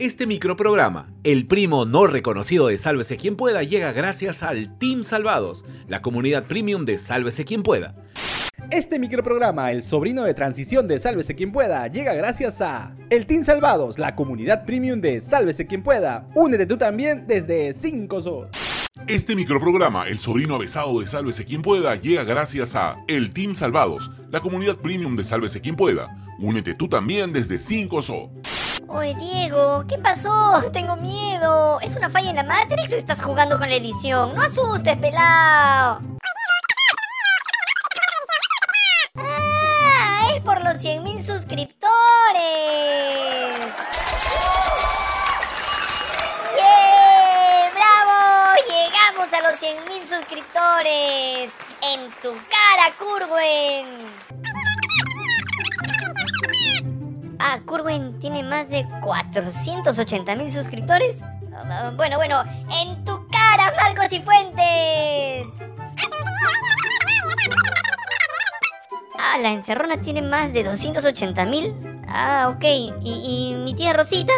Este microprograma, el primo no reconocido de Sálvese quien pueda, llega gracias al Team Salvados, la comunidad premium de Sálvese quien pueda. Este microprograma, el sobrino de transición de Sálvese quien pueda, llega gracias a el Team Salvados, la comunidad premium de Sálvese quien pueda. Únete tú también desde 5 SOS. Este microprograma, El sobrino avesado de Sálvese quien pueda, llega gracias a El Team Salvados, la comunidad premium de Sálvese quien pueda. Únete tú también desde 5 SO. Oye, Diego, ¿qué pasó? Tengo miedo. ¿Es una falla en la Matrix o estás jugando con la edición? No asustes, pelado. Ah, es por los 100.000 suscriptores. ¡Yeah! ¡Bravo! Llegamos a los 100.000 suscriptores. En tu cara, Curwen. Ah, Curwen tiene más de 480 mil suscriptores. Ah, Bueno, bueno, en tu cara, Marcos y Fuentes. Ah, la encerrona tiene más de 280 mil. Ah, ok. ¿Y, mi tía Rosita?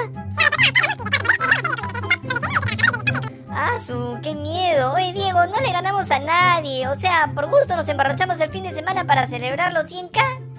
Ah, su, qué miedo. Oye, Diego, no le ganamos a nadie. O sea, por gusto nos emborrachamos el fin de semana para celebrar los 100k.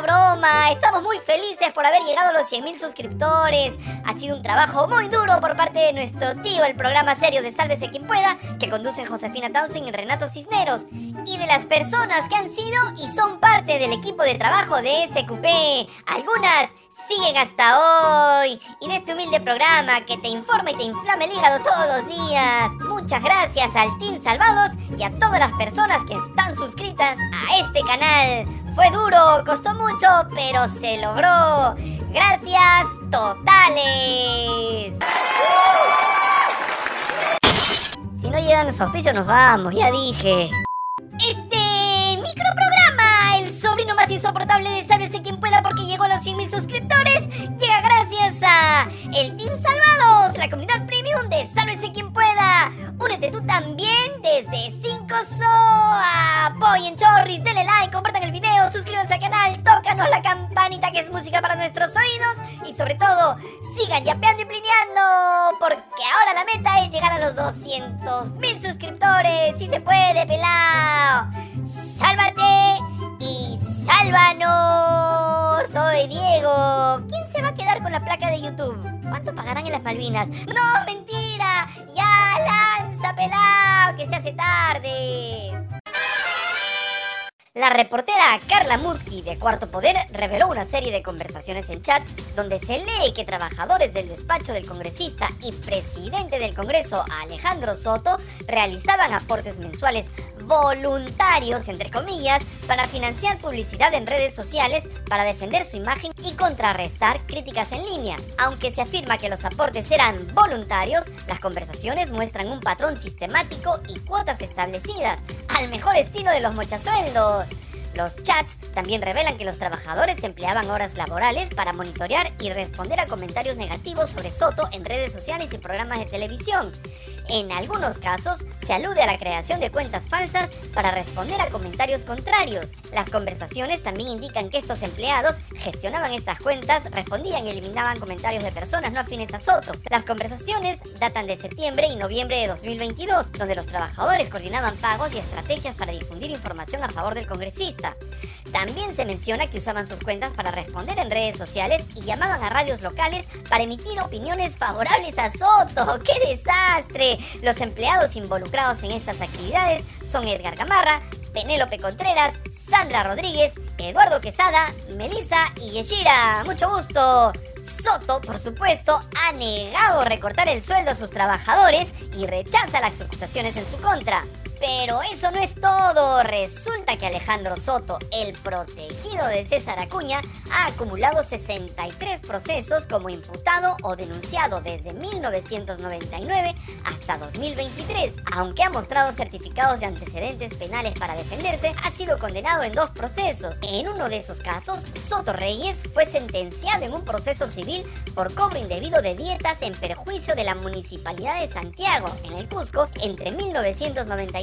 Broma. Estamos muy felices por haber llegado a los 100.000 suscriptores. Ha sido un trabajo muy duro por parte de nuestro tío, el programa serio de Sálvese quien pueda, que conducen Josefina Townsend y Renato Cisneros, y de las personas que han sido y son parte del equipo de trabajo de SQP. Algunas siguen hasta hoy y de este humilde programa que te informa y te inflama el hígado todos los días. Muchas gracias al Team Salvados y a todas las personas que están suscritas a este canal. Fue duro, costó mucho, pero se logró. Gracias totales. Si no llegan los auspicios nos vamos, ya dije. Este microprograma, el sobrino más insoportable de Sálvese quien pueda porque llegó a los 100.000 suscriptores, llega gracias a el Team Salvados, la comunidad premium de Sálvese quien pueda. Únete tú también desde 5SO. Apoyen Chorris, denle like, suscríbanse al canal, tócanos la campanita que es música para nuestros oídos y sobre todo sigan yapeando y plineando porque ahora la meta es llegar a los 200.000 suscriptores. Si se puede, pelao. Sálvate y sálvanos. Soy Diego. ¿Quién se va a quedar con la placa de YouTube? ¿Cuánto pagarán en las Malvinas? No, mentira. Ya lanza, pelao, que se hace tarde. La reportera Carla Musky de Cuarto Poder reveló una serie de conversaciones en chats donde se lee que trabajadores del despacho del congresista y presidente del Congreso Alejandro Soto realizaban aportes mensuales voluntarios, entre comillas, para financiar publicidad en redes sociales para defender su imagen y contrarrestar críticas en línea. Aunque se afirma que los aportes eran voluntarios, las conversaciones muestran un patrón sistemático y cuotas establecidas, al mejor estilo de los mochasueldos. Los chats también revelan que los trabajadores empleaban horas laborales para monitorear y responder a comentarios negativos sobre Soto en redes sociales y programas de televisión. En algunos casos se alude a la creación de cuentas falsas para responder a comentarios contrarios. Las conversaciones también indican que estos empleados gestionaban estas cuentas, respondían y eliminaban comentarios de personas no afines a Soto. Las conversaciones datan de septiembre y noviembre de 2022, donde los trabajadores coordinaban pagos y estrategias para difundir información a favor del congresista. También se menciona que usaban sus cuentas para responder en redes sociales y llamaban a radios locales para emitir opiniones favorables a Soto. ¡Qué desastre! Los empleados involucrados en estas actividades son Edgar Gamarra, Penélope Contreras, Sandra Rodríguez, Eduardo Quesada, Melissa y Yeshira. Mucho gusto. Soto, por supuesto, ha negado recortar el sueldo a sus trabajadores y rechaza las acusaciones en su contra. Pero eso no es todo. Resulta que Alejandro Soto, el protegido de César Acuña, ha acumulado 63 procesos como imputado o denunciado desde 1999 hasta 2023. Aunque ha mostrado certificados de antecedentes penales para defenderse, ha sido condenado en dos procesos. En uno de esos casos, Soto Reyes fue sentenciado en un proceso civil por cobro indebido de dietas en perjuicio de la Municipalidad de Santiago, en el Cusco, entre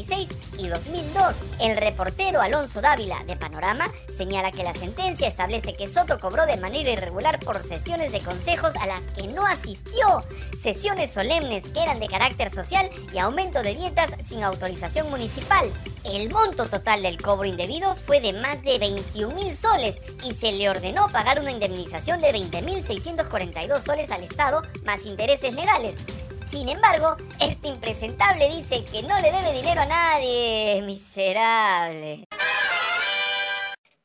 1996 y 2002. años. El reportero Alonso Dávila de Panorama señala que la sentencia establece que Soto cobró de manera irregular por sesiones de consejos a las que no asistió, sesiones solemnes que eran de carácter social y aumento de dietas sin autorización municipal. El monto total del cobro indebido fue de más de 21 mil soles y se le ordenó pagar una indemnización de 20.642 soles al Estado más intereses legales. Sin embargo, este impresentable dice que no le debe dinero a nadie. Miserable.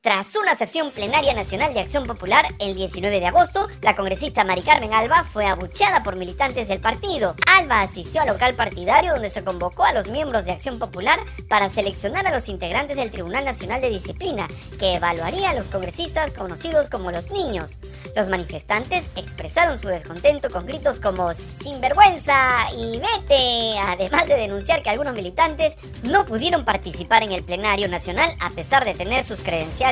Tras una sesión plenaria nacional de Acción Popular el 19 de agosto, la congresista Mari Carmen Alba fue abucheada por militantes del partido. Alba asistió al local partidario donde se convocó a los miembros de Acción Popular para seleccionar a los integrantes del Tribunal Nacional de Disciplina, que evaluaría a los congresistas conocidos como los niños. Los manifestantes expresaron su descontento con gritos como sinvergüenza y vete, además de denunciar que algunos militantes no pudieron participar en el plenario nacional a pesar de tener sus credenciales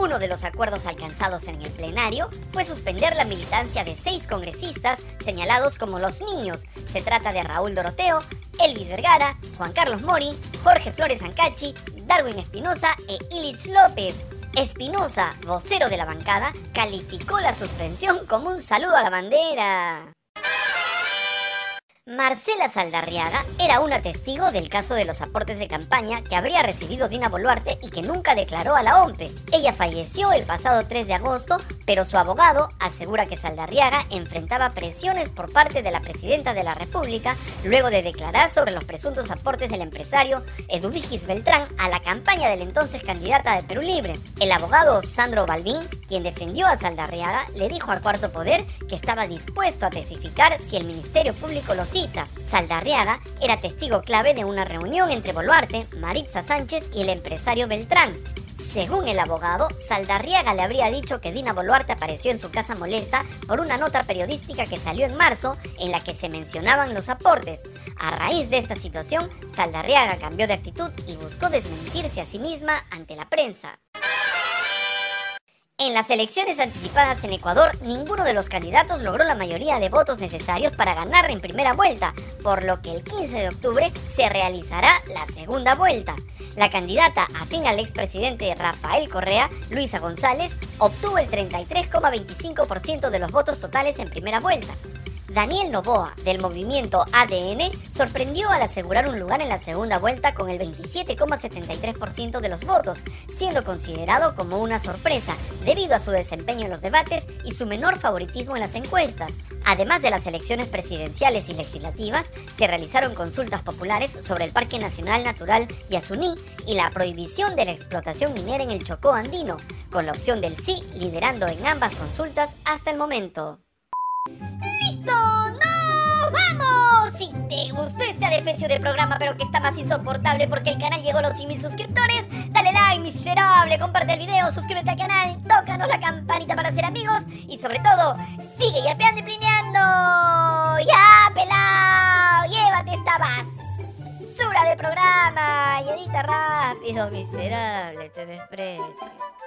Uno de los acuerdos alcanzados en el plenario fue suspender la militancia de seis congresistas señalados como los niños. Se trata de Raúl Doroteo, Elvis Vergara, Juan Carlos Mori, Jorge Flores Ancachi, Darwin Espinosa e Illich López. Espinosa, vocero de la bancada, calificó la suspensión como un saludo a la bandera. Marcela Saldarriaga era una testigo del caso de los aportes de campaña que habría recibido Dina Boluarte y que nunca declaró a la OMPE. Ella falleció el pasado 3 de agosto, pero su abogado asegura que Saldarriaga enfrentaba presiones por parte de la presidenta de la República luego de declarar sobre los presuntos aportes del empresario Eduvigis Beltrán a la campaña del entonces candidata de Perú Libre. El abogado Sandro Balbín, quien defendió a Saldarriaga, le dijo al Cuarto Poder que estaba dispuesto a testificar si el Ministerio Público lo Saldarriaga era testigo clave de una reunión entre Boluarte, Maritza Sánchez y el empresario Beltrán. Según el abogado, Saldarriaga le habría dicho que Dina Boluarte apareció en su casa molesta por una nota periodística que salió en marzo en la que se mencionaban los aportes. A raíz de esta situación, Saldarriaga cambió de actitud y buscó desmentirse a sí misma ante la prensa. En las elecciones anticipadas en Ecuador, ninguno de los candidatos logró la mayoría de votos necesarios para ganar en primera vuelta, por lo que el 15 de octubre se realizará la segunda vuelta. La candidata afín al expresidente Rafael Correa, Luisa González, obtuvo el 33,25% de los votos totales en primera vuelta. Daniel Novoa, del movimiento ADN, sorprendió al asegurar un lugar en la segunda vuelta con el 27,73% de los votos, siendo considerado como una sorpresa debido a su desempeño en los debates y su menor favoritismo en las encuestas. Además de las elecciones presidenciales y legislativas, se realizaron consultas populares sobre el Parque Nacional Natural Yasuní y la prohibición de la explotación minera en el Chocó andino, con la opción del sí liderando en ambas consultas hasta el momento. Gustó este adefesio de programa, pero que está más insoportable porque el canal llegó a los 100.000 suscriptores, dale like, miserable, comparte el video, suscríbete al canal, tócanos la campanita para ser amigos y sobre todo, sigue yapeando y plineando. ¡Ya, pelao! ¡Llévate esta basura de programa! Y edita rápido, miserable, te desprecio.